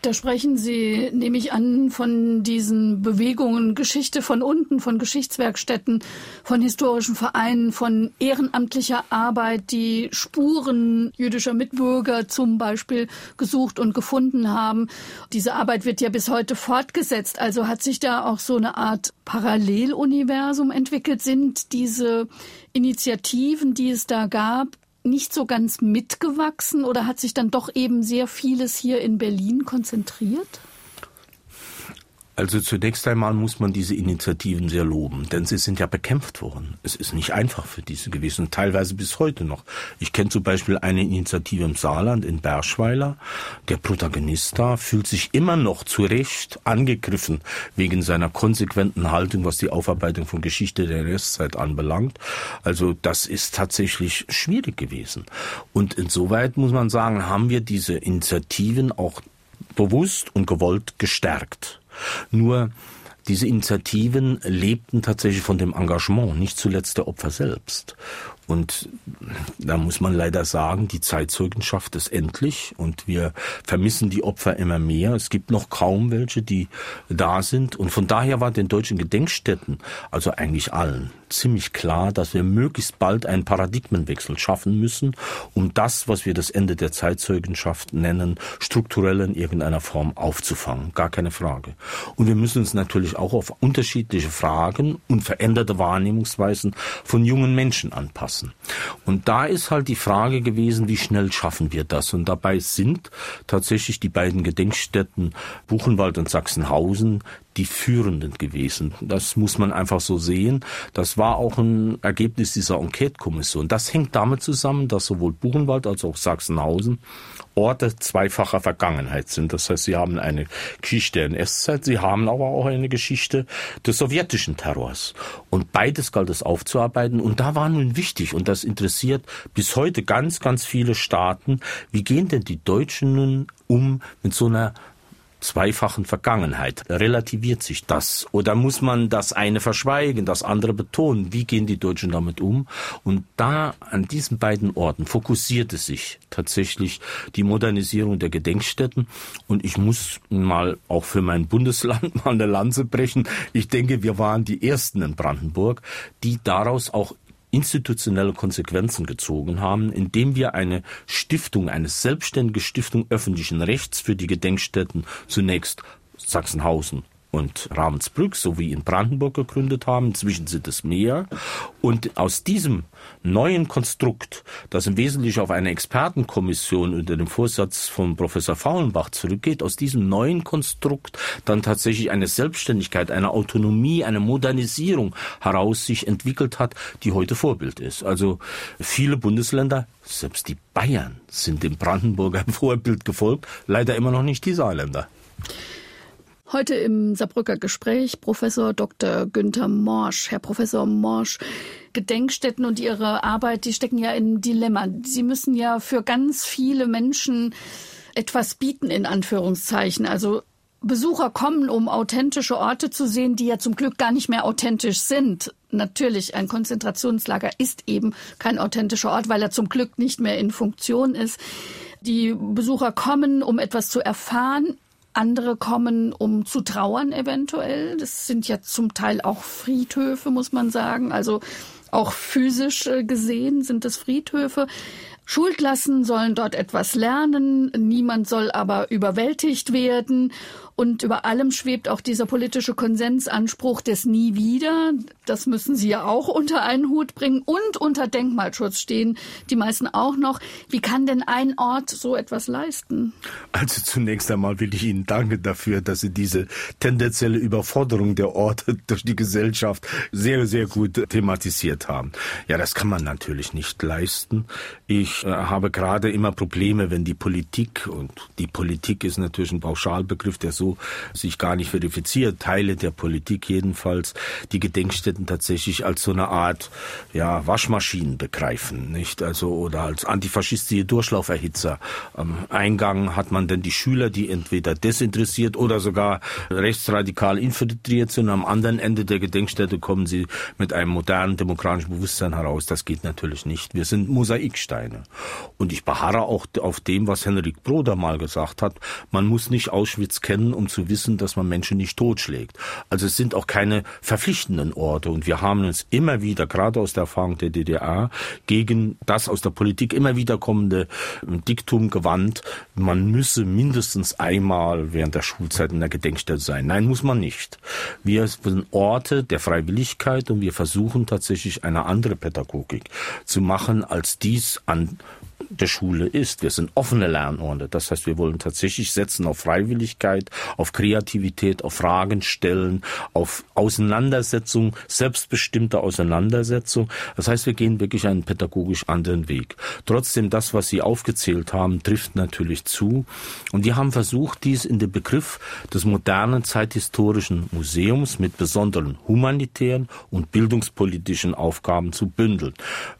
Da sprechen Sie, nehme ich an, von diesen Bewegungen, Geschichte von unten, von Geschichtswerkstätten, von historischen Vereinen, von ehrenamtlicher Arbeit, die Spuren jüdischer Mitbürger zum Beispiel gesucht und gefunden haben. Diese Arbeit wird ja bis heute fortgesetzt. Also hat sich da auch so eine Art Paralleluniversum entwickelt. Sind diese Initiativen, die es da gab, nicht so ganz mitgewachsen oder hat sich dann doch eben sehr vieles hier in Berlin konzentriert? Also zunächst einmal muss man diese Initiativen sehr loben, denn sie sind ja bekämpft worden. Es ist nicht einfach für diese gewesen, teilweise bis heute noch. Ich kenne zum Beispiel eine Initiative im Saarland, in Berschweiler. Der Protagonist da fühlt sich immer noch zu Recht angegriffen wegen seiner konsequenten Haltung, was die Aufarbeitung von Geschichte der Restzeit anbelangt. Also das ist tatsächlich schwierig gewesen. Und insoweit muss man sagen, haben wir diese Initiativen auch bewusst und gewollt gestärkt. Nur diese Initiativen lebten tatsächlich von dem Engagement, nicht zuletzt der Opfer selbst. Und da muss man leider sagen, die Zeitzeugenschaft ist endlich und wir vermissen die Opfer immer mehr. Es gibt noch kaum welche, die da sind. Und von daher war den deutschen Gedenkstätten, also eigentlich allen, ziemlich klar, dass wir möglichst bald einen Paradigmenwechsel schaffen müssen, um das, was wir das Ende der Zeitzeugenschaft nennen, strukturell in irgendeiner Form aufzufangen. Gar keine Frage. Und wir müssen uns natürlich auch auf unterschiedliche Fragen und veränderte Wahrnehmungsweisen von jungen Menschen anpassen. Und da ist halt die Frage gewesen, wie schnell schaffen wir das? Und dabei sind tatsächlich die beiden Gedenkstätten Buchenwald und Sachsenhausen die Führenden gewesen. Das muss man einfach so sehen. Das war auch ein Ergebnis dieser Enquete-Kommission. Das hängt damit zusammen, dass sowohl Buchenwald als auch Sachsenhausen Orte zweifacher Vergangenheit sind. Das heißt, sie haben eine Geschichte der NS-Zeit, sie haben aber auch eine Geschichte des sowjetischen Terrors. Und beides galt es aufzuarbeiten. Und da war nun wichtig, und das interessiert bis heute ganz, ganz viele Staaten, wie gehen denn die Deutschen nun um mit so einer zweifachen Vergangenheit. Relativiert sich das? Oder muss man das eine verschweigen, das andere betonen? Wie gehen die Deutschen damit um? Und da an diesen beiden Orten fokussierte sich tatsächlich die Modernisierung der Gedenkstätten. Und ich muss mal auch für mein Bundesland mal eine Lanze brechen. Ich denke, wir waren die Ersten in Brandenburg, die daraus auch institutionelle Konsequenzen gezogen haben, indem wir eine Stiftung, eine selbstständige Stiftung öffentlichen Rechts für die Gedenkstätten zunächst Sachsenhausen und Ravensbrück sowie in Brandenburg gegründet haben. Inzwischen sind es mehr. Und aus diesem neuen Konstrukt, das im Wesentlichen auf eine Expertenkommission unter dem Vorsatz von Professor Faulenbach zurückgeht, aus diesem neuen Konstrukt dann tatsächlich eine Selbstständigkeit, eine Autonomie, eine Modernisierung heraus sich entwickelt hat, die heute Vorbild ist. Also viele Bundesländer, selbst die Bayern, sind dem Brandenburger Vorbild gefolgt, leider immer noch nicht die Saarländer. Heute im Saarbrücker Gespräch Professor Dr. Günther Morsch. Herr Professor Morsch, Gedenkstätten und Ihre Arbeit, die stecken ja in Dilemma. Sie müssen ja für ganz viele Menschen etwas bieten, in Anführungszeichen. Also Besucher kommen, um authentische Orte zu sehen, die ja zum Glück gar nicht mehr authentisch sind. Natürlich, ein Konzentrationslager ist eben kein authentischer Ort, weil er zum Glück nicht mehr in Funktion ist. Die Besucher kommen, um etwas zu erfahren. Andere kommen, um zu trauern eventuell. Das sind ja zum Teil auch Friedhöfe, muss man sagen. Also auch physisch äh, gesehen sind es Friedhöfe. Schulklassen sollen dort etwas lernen, niemand soll aber überwältigt werden. Und über allem schwebt auch dieser politische Konsensanspruch des Nie wieder. Das müssen Sie ja auch unter einen Hut bringen und unter Denkmalschutz stehen die meisten auch noch. Wie kann denn ein Ort so etwas leisten? Also zunächst einmal will ich Ihnen danken dafür, dass Sie diese tendenzielle Überforderung der Orte durch die Gesellschaft sehr, sehr gut thematisiert haben. Ja, das kann man natürlich nicht leisten. Ich äh, habe gerade immer Probleme, wenn die Politik, und die Politik ist natürlich ein Pauschalbegriff, der so so sich gar nicht verifiziert. Teile der Politik jedenfalls die Gedenkstätten tatsächlich als so eine Art ja, Waschmaschinen begreifen, nicht? Also oder als antifaschistische Durchlauferhitzer. Am Eingang hat man dann die Schüler, die entweder desinteressiert oder sogar rechtsradikal infiltriert sind. Am anderen Ende der Gedenkstätte kommen sie mit einem modernen demokratischen Bewusstsein heraus. Das geht natürlich nicht. Wir sind Mosaiksteine. Und ich beharre auch auf dem, was Henrik Broder mal gesagt hat. Man muss nicht Auschwitz kennen, um zu wissen, dass man Menschen nicht totschlägt. Also es sind auch keine verpflichtenden Orte und wir haben uns immer wieder, gerade aus der Erfahrung der DDR, gegen das aus der Politik immer wieder kommende Diktum gewandt, man müsse mindestens einmal während der Schulzeit in der Gedenkstätte sein. Nein, muss man nicht. Wir sind Orte der Freiwilligkeit und wir versuchen tatsächlich eine andere Pädagogik zu machen, als dies an der Schule ist. Wir sind offene Lernorte. Das heißt, wir wollen tatsächlich setzen auf Freiwilligkeit, auf Kreativität, auf Fragen stellen, auf Auseinandersetzung, selbstbestimmte Auseinandersetzung. Das heißt, wir gehen wirklich einen pädagogisch anderen Weg. Trotzdem, das, was Sie aufgezählt haben, trifft natürlich zu. Und wir haben versucht, dies in den Begriff des modernen zeithistorischen Museums mit besonderen humanitären und bildungspolitischen Aufgaben zu bündeln.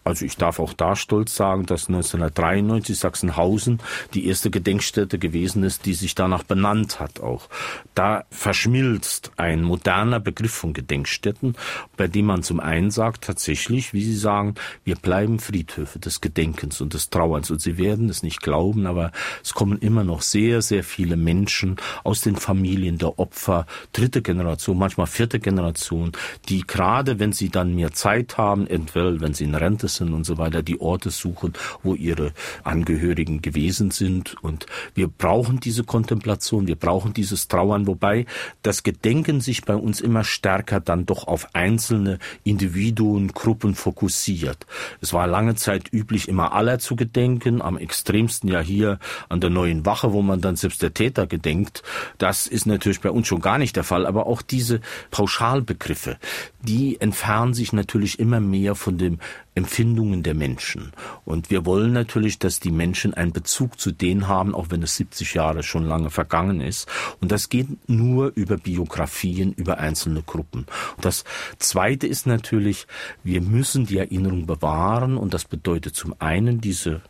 Also ich darf auch da stolz sagen, dass 1993 1993 Sachsenhausen die erste Gedenkstätte gewesen ist, die sich danach benannt hat auch. Da verschmilzt ein moderner Begriff von Gedenkstätten, bei dem man zum einen sagt, tatsächlich, wie Sie sagen, wir bleiben Friedhöfe des Gedenkens und des Trauerns. Und Sie werden es nicht glauben, aber es kommen immer noch sehr, sehr viele Menschen aus den Familien der Opfer, dritte Generation, manchmal vierte Generation, die gerade, wenn sie dann mehr Zeit haben, entweder wenn sie in Rente sind und so weiter, die Orte suchen, wo ihre Angehörigen gewesen sind. Und wir brauchen diese Kontemplation, wir brauchen dieses Trauern, wobei das Gedenken sich bei uns immer stärker dann doch auf einzelne Individuen, Gruppen fokussiert. Es war lange Zeit üblich, immer aller zu gedenken, am extremsten ja hier an der neuen Wache, wo man dann selbst der Täter gedenkt. Das ist natürlich bei uns schon gar nicht der Fall, aber auch diese Pauschalbegriffe, die entfernen sich natürlich immer mehr von dem Empfindungen der Menschen. Und wir wollen natürlich, dass die Menschen einen Bezug zu denen haben, auch wenn es 70 Jahre schon lange vergangen ist. Und das geht nur über Biografien, über einzelne Gruppen. Und das Zweite ist natürlich, wir müssen die Erinnerung bewahren. Und das bedeutet zum einen diese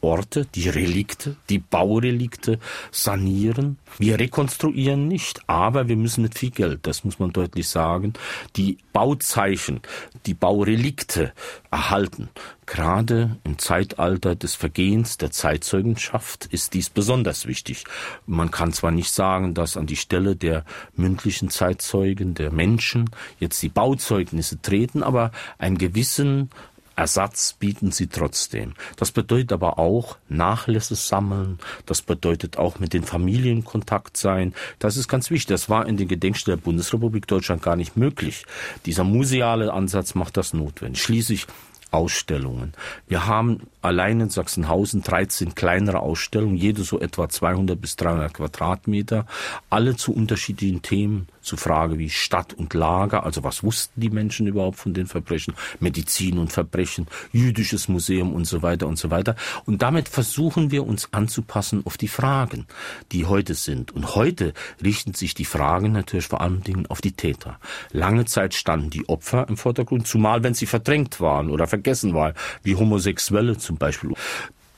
Orte, die Relikte, die Baurelikte sanieren. Wir rekonstruieren nicht, aber wir müssen mit viel Geld, das muss man deutlich sagen, die Bauzeichen, die Baurelikte erhalten. Gerade im Zeitalter des Vergehens der Zeitzeugenschaft ist dies besonders wichtig. Man kann zwar nicht sagen, dass an die Stelle der mündlichen Zeitzeugen, der Menschen, jetzt die Bauzeugnisse treten, aber einen gewissen Ersatz bieten sie trotzdem. Das bedeutet aber auch Nachlässe sammeln. Das bedeutet auch mit den Familien Kontakt sein. Das ist ganz wichtig. Das war in den Gedenkstätten der Bundesrepublik Deutschland gar nicht möglich. Dieser museale Ansatz macht das notwendig. Schließlich Ausstellungen. Wir haben allein in Sachsenhausen 13 kleinere Ausstellungen, jede so etwa 200 bis 300 Quadratmeter, alle zu unterschiedlichen Themen, zu Frage wie Stadt und Lager, also was wussten die Menschen überhaupt von den Verbrechen, Medizin und Verbrechen, jüdisches Museum und so weiter und so weiter. Und damit versuchen wir uns anzupassen auf die Fragen, die heute sind. Und heute richten sich die Fragen natürlich vor allen Dingen auf die Täter. Lange Zeit standen die Opfer im Vordergrund, zumal wenn sie verdrängt waren oder vergessen waren, wie Homosexuelle zum Beispiel.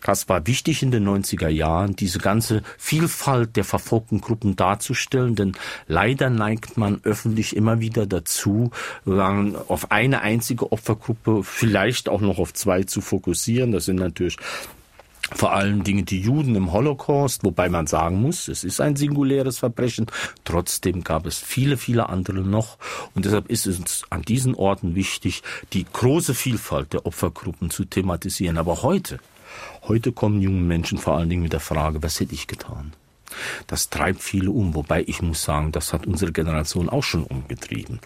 Das war wichtig in den 90er Jahren, diese ganze Vielfalt der verfolgten Gruppen darzustellen, denn leider neigt man öffentlich immer wieder dazu, auf eine einzige Opfergruppe, vielleicht auch noch auf zwei zu fokussieren. Das sind natürlich vor allen Dingen die Juden im Holocaust, wobei man sagen muss, es ist ein singuläres Verbrechen. Trotzdem gab es viele, viele andere noch. Und deshalb ist es uns an diesen Orten wichtig, die große Vielfalt der Opfergruppen zu thematisieren. Aber heute, heute kommen junge Menschen vor allen Dingen mit der Frage, was hätte ich getan? Das treibt viele um, wobei ich muss sagen, das hat unsere Generation auch schon umgetrieben.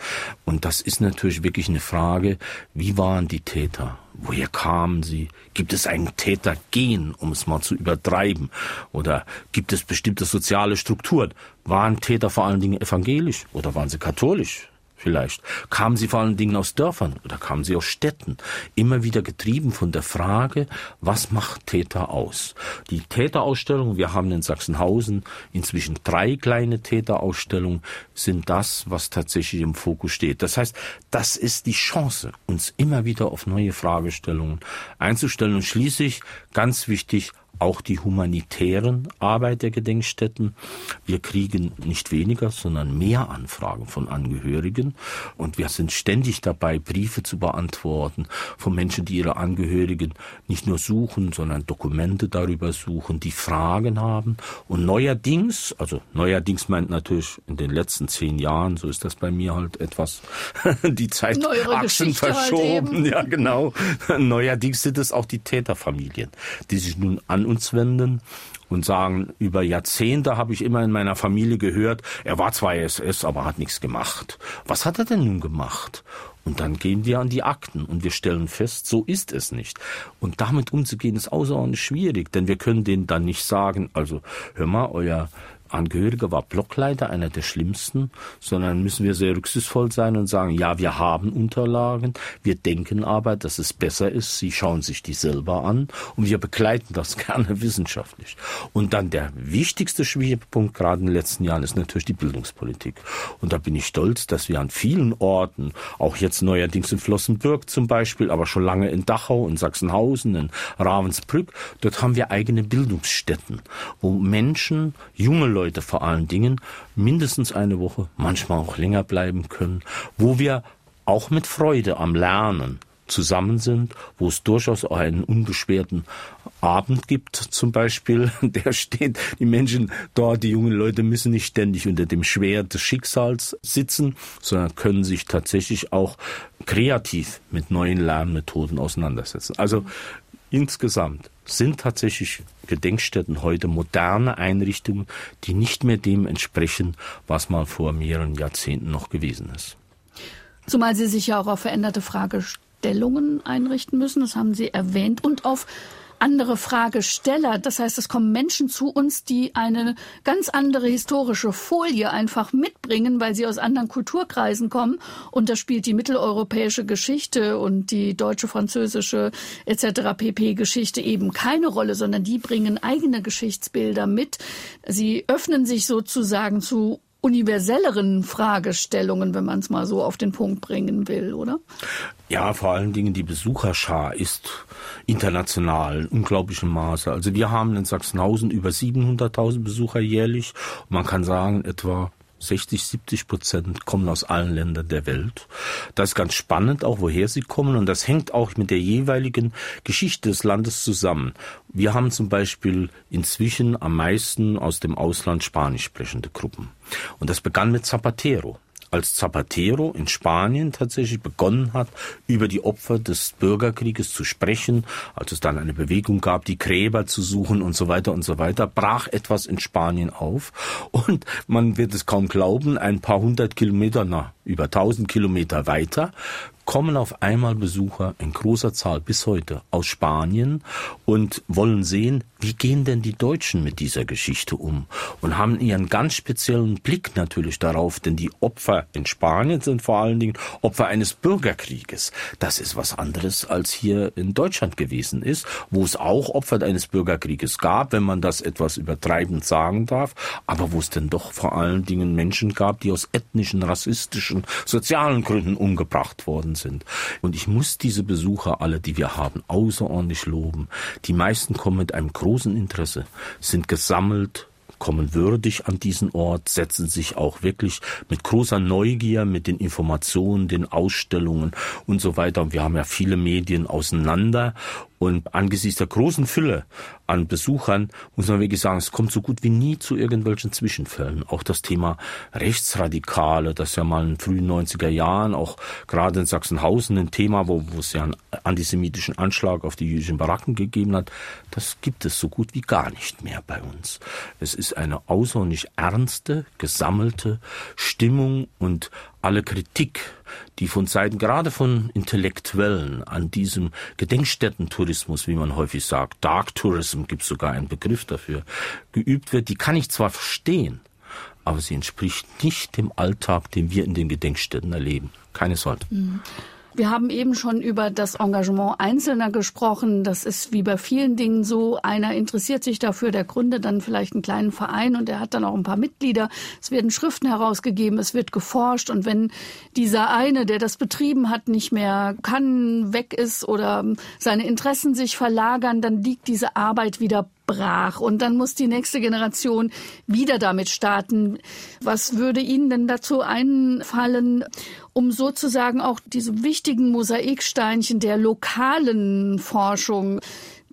Und das ist natürlich wirklich eine Frage, wie waren die Täter? Woher kamen sie? Gibt es ein Tätergen, um es mal zu übertreiben? Oder gibt es bestimmte soziale Strukturen? Waren Täter vor allen Dingen evangelisch oder waren sie katholisch? Vielleicht. Kamen sie vor allen Dingen aus Dörfern oder kamen sie aus Städten? Immer wieder getrieben von der Frage, was macht Täter aus? Die Täterausstellung, wir haben in Sachsenhausen inzwischen drei kleine Täterausstellungen, sind das, was tatsächlich im Fokus steht. Das heißt, das ist die Chance, uns immer wieder auf neue Fragestellungen einzustellen und schließlich, ganz wichtig, auch die humanitären Arbeit der Gedenkstätten. Wir kriegen nicht weniger, sondern mehr Anfragen von Angehörigen und wir sind ständig dabei, Briefe zu beantworten von Menschen, die ihre Angehörigen nicht nur suchen, sondern Dokumente darüber suchen, die Fragen haben und neuerdings, also neuerdings meint natürlich in den letzten zehn Jahren, so ist das bei mir halt etwas, die Zeitachsen halt verschoben, halt ja genau. Neuerdings sind es auch die Täterfamilien, die sich nun an uns wenden und sagen, über Jahrzehnte habe ich immer in meiner Familie gehört, er war zwar SS, aber hat nichts gemacht. Was hat er denn nun gemacht? Und dann gehen wir an die Akten und wir stellen fest, so ist es nicht. Und damit umzugehen ist außerordentlich schwierig, denn wir können denen dann nicht sagen, also hör mal, euer Angehöriger war Blockleiter, einer der schlimmsten, sondern müssen wir sehr rücksichtsvoll sein und sagen, ja, wir haben Unterlagen, wir denken aber, dass es besser ist, sie schauen sich die selber an und wir begleiten das gerne wissenschaftlich. Und dann der wichtigste Schwerpunkt gerade in den letzten Jahren ist natürlich die Bildungspolitik. Und da bin ich stolz, dass wir an vielen Orten, auch jetzt neuerdings in Flossenbürg zum Beispiel, aber schon lange in Dachau, in Sachsenhausen, in Ravensbrück, dort haben wir eigene Bildungsstätten, wo Menschen, junge Leute, Leute vor allen Dingen mindestens eine Woche, manchmal auch länger bleiben können, wo wir auch mit Freude am Lernen zusammen sind, wo es durchaus auch einen unbeschwerten Abend gibt, zum Beispiel, der steht, die Menschen dort, die jungen Leute müssen nicht ständig unter dem Schwert des Schicksals sitzen, sondern können sich tatsächlich auch kreativ mit neuen Lernmethoden auseinandersetzen. Also insgesamt sind tatsächlich Gedenkstätten heute moderne Einrichtungen, die nicht mehr dem entsprechen, was mal vor mehreren Jahrzehnten noch gewesen ist. Zumal Sie sich ja auch auf veränderte Fragestellungen einrichten müssen, das haben Sie erwähnt, und auf andere Fragesteller. Das heißt, es kommen Menschen zu uns, die eine ganz andere historische Folie einfach mitbringen, weil sie aus anderen Kulturkreisen kommen. Und da spielt die mitteleuropäische Geschichte und die deutsche, französische etc. pp. Geschichte eben keine Rolle, sondern die bringen eigene Geschichtsbilder mit. Sie öffnen sich sozusagen zu universelleren Fragestellungen, wenn man es mal so auf den Punkt bringen will, oder? Ja, vor allen Dingen die Besucherschar ist international in unglaublichem Maße. Also wir haben in Sachsenhausen über 700.000 Besucher jährlich. Und man kann sagen, etwa 60, 70 Prozent kommen aus allen Ländern der Welt. Das ist ganz spannend, auch woher sie kommen. Und das hängt auch mit der jeweiligen Geschichte des Landes zusammen. Wir haben zum Beispiel inzwischen am meisten aus dem Ausland spanisch sprechende Gruppen. Und das begann mit Zapatero als Zapatero in Spanien tatsächlich begonnen hat, über die Opfer des Bürgerkrieges zu sprechen, als es dann eine Bewegung gab, die Gräber zu suchen und so weiter und so weiter, brach etwas in Spanien auf. Und man wird es kaum glauben, ein paar hundert Kilometer, na, über tausend Kilometer weiter kommen auf einmal Besucher in großer Zahl bis heute aus Spanien und wollen sehen, wie gehen denn die Deutschen mit dieser Geschichte um und haben ihren ganz speziellen Blick natürlich darauf, denn die Opfer in Spanien sind vor allen Dingen Opfer eines Bürgerkrieges. Das ist was anderes als hier in Deutschland gewesen ist, wo es auch Opfer eines Bürgerkrieges gab, wenn man das etwas übertreibend sagen darf, aber wo es denn doch vor allen Dingen Menschen gab, die aus ethnischen, rassistischen, sozialen Gründen umgebracht worden worden sind. Und ich muss diese Besucher alle, die wir haben, außerordentlich loben. Die meisten kommen mit einem großen Interesse, sind gesammelt, kommen würdig an diesen Ort, setzen sich auch wirklich mit großer Neugier mit den Informationen, den Ausstellungen und so weiter. Und wir haben ja viele Medien auseinander und angesichts der großen Fülle an Besuchern muss man wirklich sagen, es kommt so gut wie nie zu irgendwelchen Zwischenfällen. Auch das Thema Rechtsradikale, das ja mal in den frühen 90er Jahren auch gerade in Sachsenhausen ein Thema, wo, wo es ja einen antisemitischen Anschlag auf die jüdischen Baracken gegeben hat, das gibt es so gut wie gar nicht mehr bei uns. Es ist eine außerordentlich ernste, gesammelte Stimmung und alle Kritik, die von Seiten gerade von Intellektuellen an diesem Gedenkstättentourismus, wie man häufig sagt, Dark Tourism gibt sogar einen Begriff dafür, geübt wird, die kann ich zwar verstehen, aber sie entspricht nicht dem Alltag, den wir in den Gedenkstätten erleben. Keine Sorge. Mhm. Wir haben eben schon über das Engagement Einzelner gesprochen. Das ist wie bei vielen Dingen so. Einer interessiert sich dafür, der gründet dann vielleicht einen kleinen Verein und er hat dann auch ein paar Mitglieder. Es werden Schriften herausgegeben, es wird geforscht und wenn dieser eine, der das betrieben hat, nicht mehr kann, weg ist oder seine Interessen sich verlagern, dann liegt diese Arbeit wieder brach. Und dann muss die nächste Generation wieder damit starten. Was würde Ihnen denn dazu einfallen, um sozusagen auch diese wichtigen Mosaiksteinchen der lokalen Forschung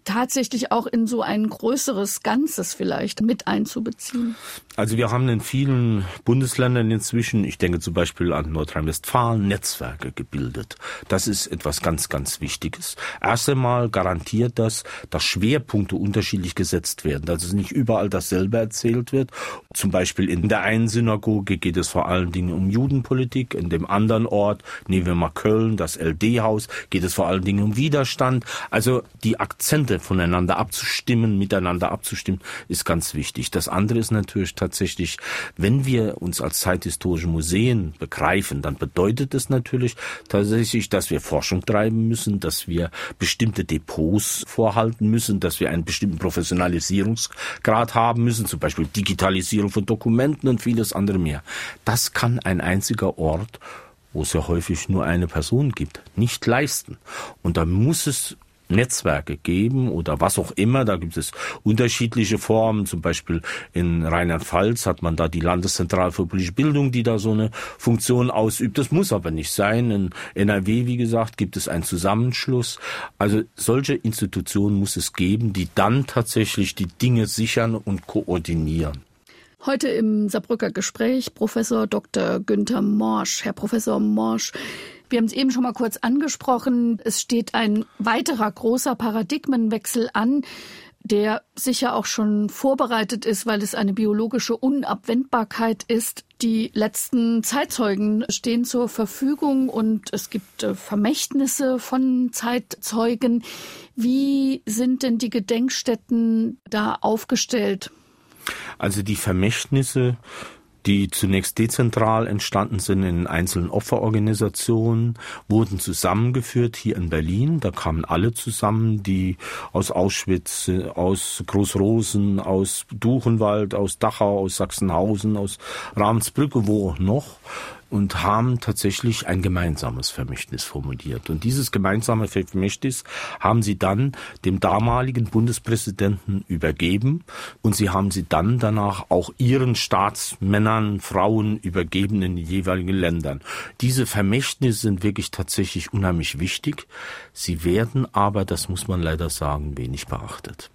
tatsächlich auch in so ein größeres Ganzes vielleicht mit einzubeziehen? Also wir haben in vielen Bundesländern inzwischen, ich denke zum Beispiel an Nordrhein-Westfalen, Netzwerke gebildet. Das ist etwas ganz, ganz Wichtiges. Erst einmal garantiert das, dass Schwerpunkte unterschiedlich gesetzt werden, dass es nicht überall dasselbe erzählt wird. Zum Beispiel in der einen Synagoge geht es vor allen Dingen um Judenpolitik, in dem anderen Ort, nehmen wir mal Köln, das LD-Haus, geht es vor allen Dingen um Widerstand. Also die Akzente voneinander abzustimmen, miteinander abzustimmen, ist ganz wichtig. Das andere ist natürlich tatsächlich, wenn wir uns als zeithistorische Museen begreifen, dann bedeutet es natürlich tatsächlich, dass wir Forschung treiben müssen, dass wir bestimmte Depots vorhalten müssen, dass wir einen bestimmten Professionalisierungsgrad haben müssen, zum Beispiel Digitalisierung von Dokumenten und vieles andere mehr. Das kann ein einziger Ort wo es ja häufig nur eine Person gibt, nicht leisten. Und da muss es Netzwerke geben oder was auch immer. Da gibt es unterschiedliche Formen. Zum Beispiel in Rheinland-Pfalz hat man da die Landeszentrale für politische Bildung, die da so eine Funktion ausübt. Das muss aber nicht sein. In NRW, wie gesagt, gibt es einen Zusammenschluss. Also solche Institutionen muss es geben, die dann tatsächlich die Dinge sichern und koordinieren. Heute im Saarbrücker Gespräch Professor Dr. Günther Morsch. Herr Professor Morsch, wir haben es eben schon mal kurz angesprochen. Es steht ein weiterer großer Paradigmenwechsel an, der sicher auch schon vorbereitet ist, weil es eine biologische Unabwendbarkeit ist. Die letzten Zeitzeugen stehen zur Verfügung und es gibt äh, Vermächtnisse von Zeitzeugen. Wie sind denn die Gedenkstätten da aufgestellt? Also die Vermächtnisse die zunächst dezentral entstanden sind in einzelnen Opferorganisationen, wurden zusammengeführt hier in Berlin. Da kamen alle zusammen, die aus Auschwitz, aus Großrosen, aus Duchenwald, aus Dachau, aus Sachsenhausen, aus Ravensbrücke, wo auch noch und haben tatsächlich ein gemeinsames Vermächtnis formuliert. Und dieses gemeinsame Vermächtnis haben sie dann dem damaligen Bundespräsidenten übergeben und sie haben sie dann danach auch ihren Staatsmännern, Frauen übergeben in den jeweiligen Ländern. Diese Vermächtnisse sind wirklich tatsächlich unheimlich wichtig. Sie werden aber, das muss man leider sagen, wenig beachtet.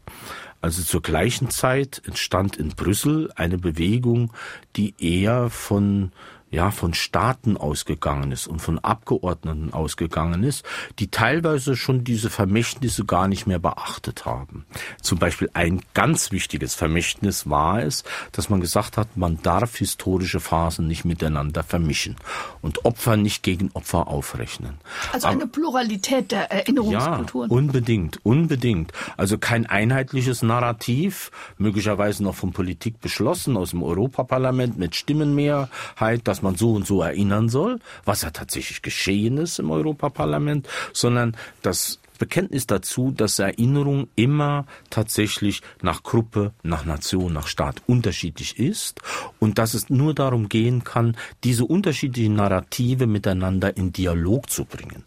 Also zur gleichen Zeit entstand in Brüssel eine Bewegung, die eher von ja, von Staaten ausgegangen ist und von Abgeordneten ausgegangen ist, die teilweise schon diese Vermächtnisse gar nicht mehr beachtet haben. Zum Beispiel ein ganz wichtiges Vermächtnis war es, dass man gesagt hat, man darf historische Phasen nicht miteinander vermischen und Opfer nicht gegen Opfer aufrechnen. Also eine Aber, Pluralität der Erinnerungskulturen. Ja, unbedingt, unbedingt. Also kein einheitliches Narrativ, möglicherweise noch von Politik beschlossen aus dem Europaparlament mit Stimmenmehrheit, dass man so und so erinnern soll, was ja tatsächlich geschehen ist im Europaparlament, sondern das Bekenntnis dazu, dass Erinnerung immer tatsächlich nach Gruppe, nach Nation, nach Staat unterschiedlich ist und dass es nur darum gehen kann, diese unterschiedlichen Narrative miteinander in Dialog zu bringen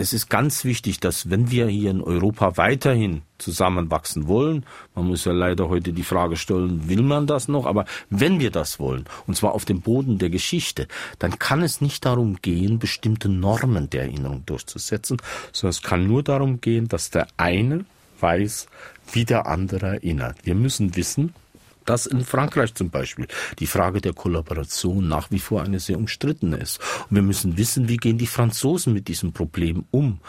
es ist ganz wichtig, dass wenn wir hier in Europa weiterhin zusammenwachsen wollen, man muss ja leider heute die Frage stellen, will man das noch, aber wenn wir das wollen, und zwar auf dem Boden der Geschichte, dann kann es nicht darum gehen, bestimmte Normen der Erinnerung durchzusetzen, sondern es kann nur darum gehen, dass der eine weiß, wie der andere erinnert. Wir müssen wissen, dass in Frankreich zum Beispiel die Frage der Kollaboration nach wie vor eine sehr umstrittene ist. Und wir müssen wissen, wie gehen die Franzosen mit diesem Problem um.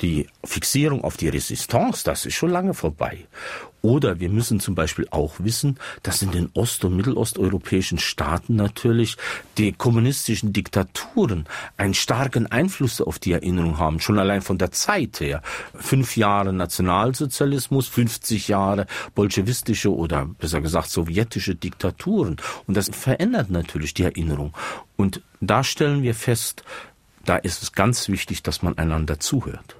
Die Fixierung auf die Resistance, das ist schon lange vorbei. Oder wir müssen zum Beispiel auch wissen, dass in den ost- und mittelosteuropäischen Staaten natürlich die kommunistischen Diktaturen einen starken Einfluss auf die Erinnerung haben, schon allein von der Zeit her. Fünf Jahre Nationalsozialismus, 50 Jahre bolschewistische oder besser gesagt sowjetische Diktaturen. Und das verändert natürlich die Erinnerung. Und da stellen wir fest, da ist es ganz wichtig, dass man einander zuhört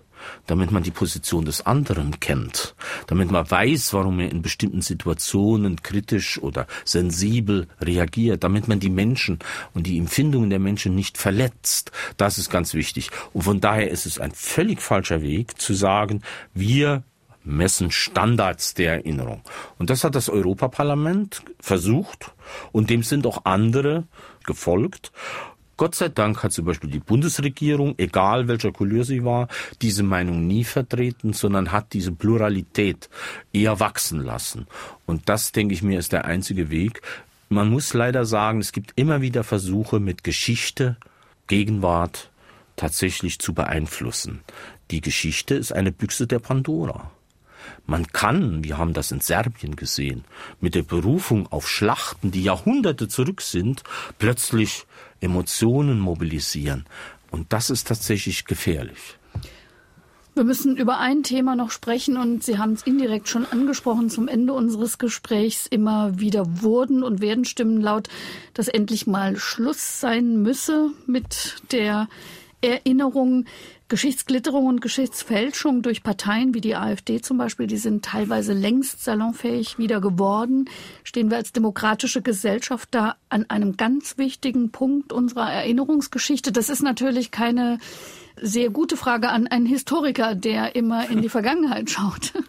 damit man die Position des anderen kennt, damit man weiß, warum er in bestimmten Situationen kritisch oder sensibel reagiert, damit man die Menschen und die Empfindungen der Menschen nicht verletzt. Das ist ganz wichtig. Und von daher ist es ein völlig falscher Weg zu sagen, wir messen Standards der Erinnerung. Und das hat das Europaparlament versucht und dem sind auch andere gefolgt. Gott sei Dank hat zum Beispiel die Bundesregierung, egal welcher Couleur sie war, diese Meinung nie vertreten, sondern hat diese Pluralität eher wachsen lassen. Und das, denke ich mir, ist der einzige Weg. Man muss leider sagen, es gibt immer wieder Versuche mit Geschichte, Gegenwart tatsächlich zu beeinflussen. Die Geschichte ist eine Büchse der Pandora. Man kann, wir haben das in Serbien gesehen, mit der Berufung auf Schlachten, die Jahrhunderte zurück sind, plötzlich Emotionen mobilisieren. Und das ist tatsächlich gefährlich. Wir müssen über ein Thema noch sprechen und Sie haben es indirekt schon angesprochen. Zum Ende unseres Gesprächs immer wieder wurden und werden Stimmen laut, dass endlich mal Schluss sein müsse mit der Erinnerung. Geschichtsglitterung und Geschichtsfälschung durch Parteien wie die AfD zum Beispiel, die sind teilweise längst salonfähig wieder geworden. Stehen wir als demokratische Gesellschaft da an einem ganz wichtigen Punkt unserer Erinnerungsgeschichte? Das ist natürlich keine sehr gute Frage an einen Historiker, der immer in die Vergangenheit schaut.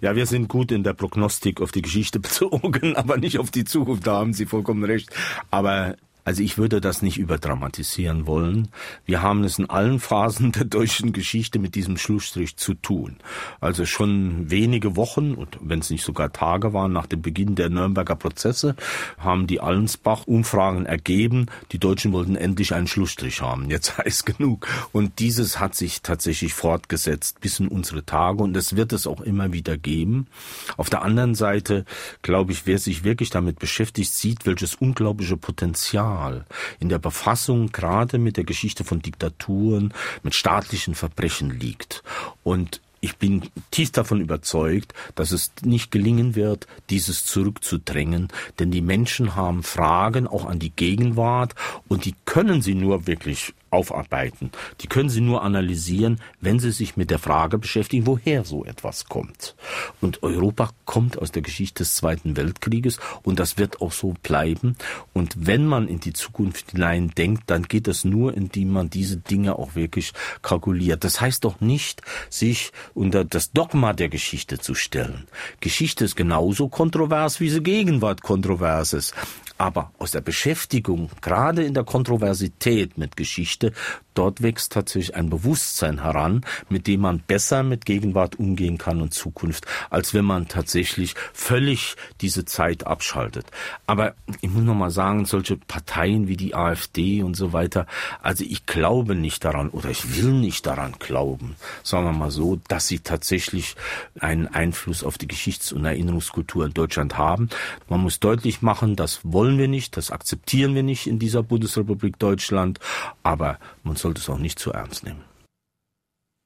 Ja, wir sind gut in der Prognostik auf die Geschichte bezogen, aber nicht auf die Zukunft. Da haben Sie vollkommen recht. Aber also ich würde das nicht überdramatisieren wollen. Wir haben es in allen Phasen der deutschen Geschichte mit diesem Schlussstrich zu tun. Also schon wenige Wochen und wenn es nicht sogar Tage waren nach dem Beginn der Nürnberger Prozesse, haben die Allensbach-Umfragen ergeben, die Deutschen wollten endlich einen Schlussstrich haben. Jetzt heißt genug. Und dieses hat sich tatsächlich fortgesetzt bis in unsere Tage und es wird es auch immer wieder geben. Auf der anderen Seite, glaube ich, wer sich wirklich damit beschäftigt, sieht, welches unglaubliche Potenzial Potenzial in der Befassung gerade mit der Geschichte von Diktaturen, mit staatlichen Verbrechen liegt. Und ich bin tief davon überzeugt, dass es nicht gelingen wird, dieses zurückzudrängen, denn die Menschen haben Fragen auch an die Gegenwart und die können sie nur wirklich aufarbeiten. Die können Sie nur analysieren, wenn Sie sich mit der Frage beschäftigen, woher so etwas kommt. Und Europa kommt aus der Geschichte des Zweiten Weltkrieges und das wird auch so bleiben. Und wenn man in die Zukunft hinein denkt, dann geht es nur, indem man diese Dinge auch wirklich kalkuliert. Das heißt doch nicht, sich unter das Dogma der Geschichte zu stellen. Geschichte ist genauso kontrovers, wie sie Gegenwart kontrovers ist. Aber aus der Beschäftigung, gerade in der Kontroversität mit Geschichte, dort wächst tatsächlich ein Bewusstsein heran, mit dem man besser mit Gegenwart umgehen kann und Zukunft, als wenn man tatsächlich völlig diese Zeit abschaltet. Aber ich muss noch mal sagen, solche Parteien wie die AfD und so weiter, also ich glaube nicht daran oder ich will nicht daran glauben, sagen wir mal so, dass sie tatsächlich einen Einfluss auf die Geschichts- und Erinnerungskultur in Deutschland haben. Man muss deutlich machen, das wollen wollen wir nicht, das akzeptieren wir nicht in dieser Bundesrepublik Deutschland, aber man sollte es auch nicht zu ernst nehmen.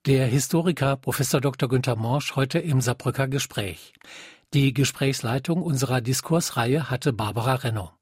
Der Historiker Professor Dr. Günther Morsch heute im Saarbrücker Gespräch. Die Gesprächsleitung unserer Diskursreihe hatte Barbara Renner.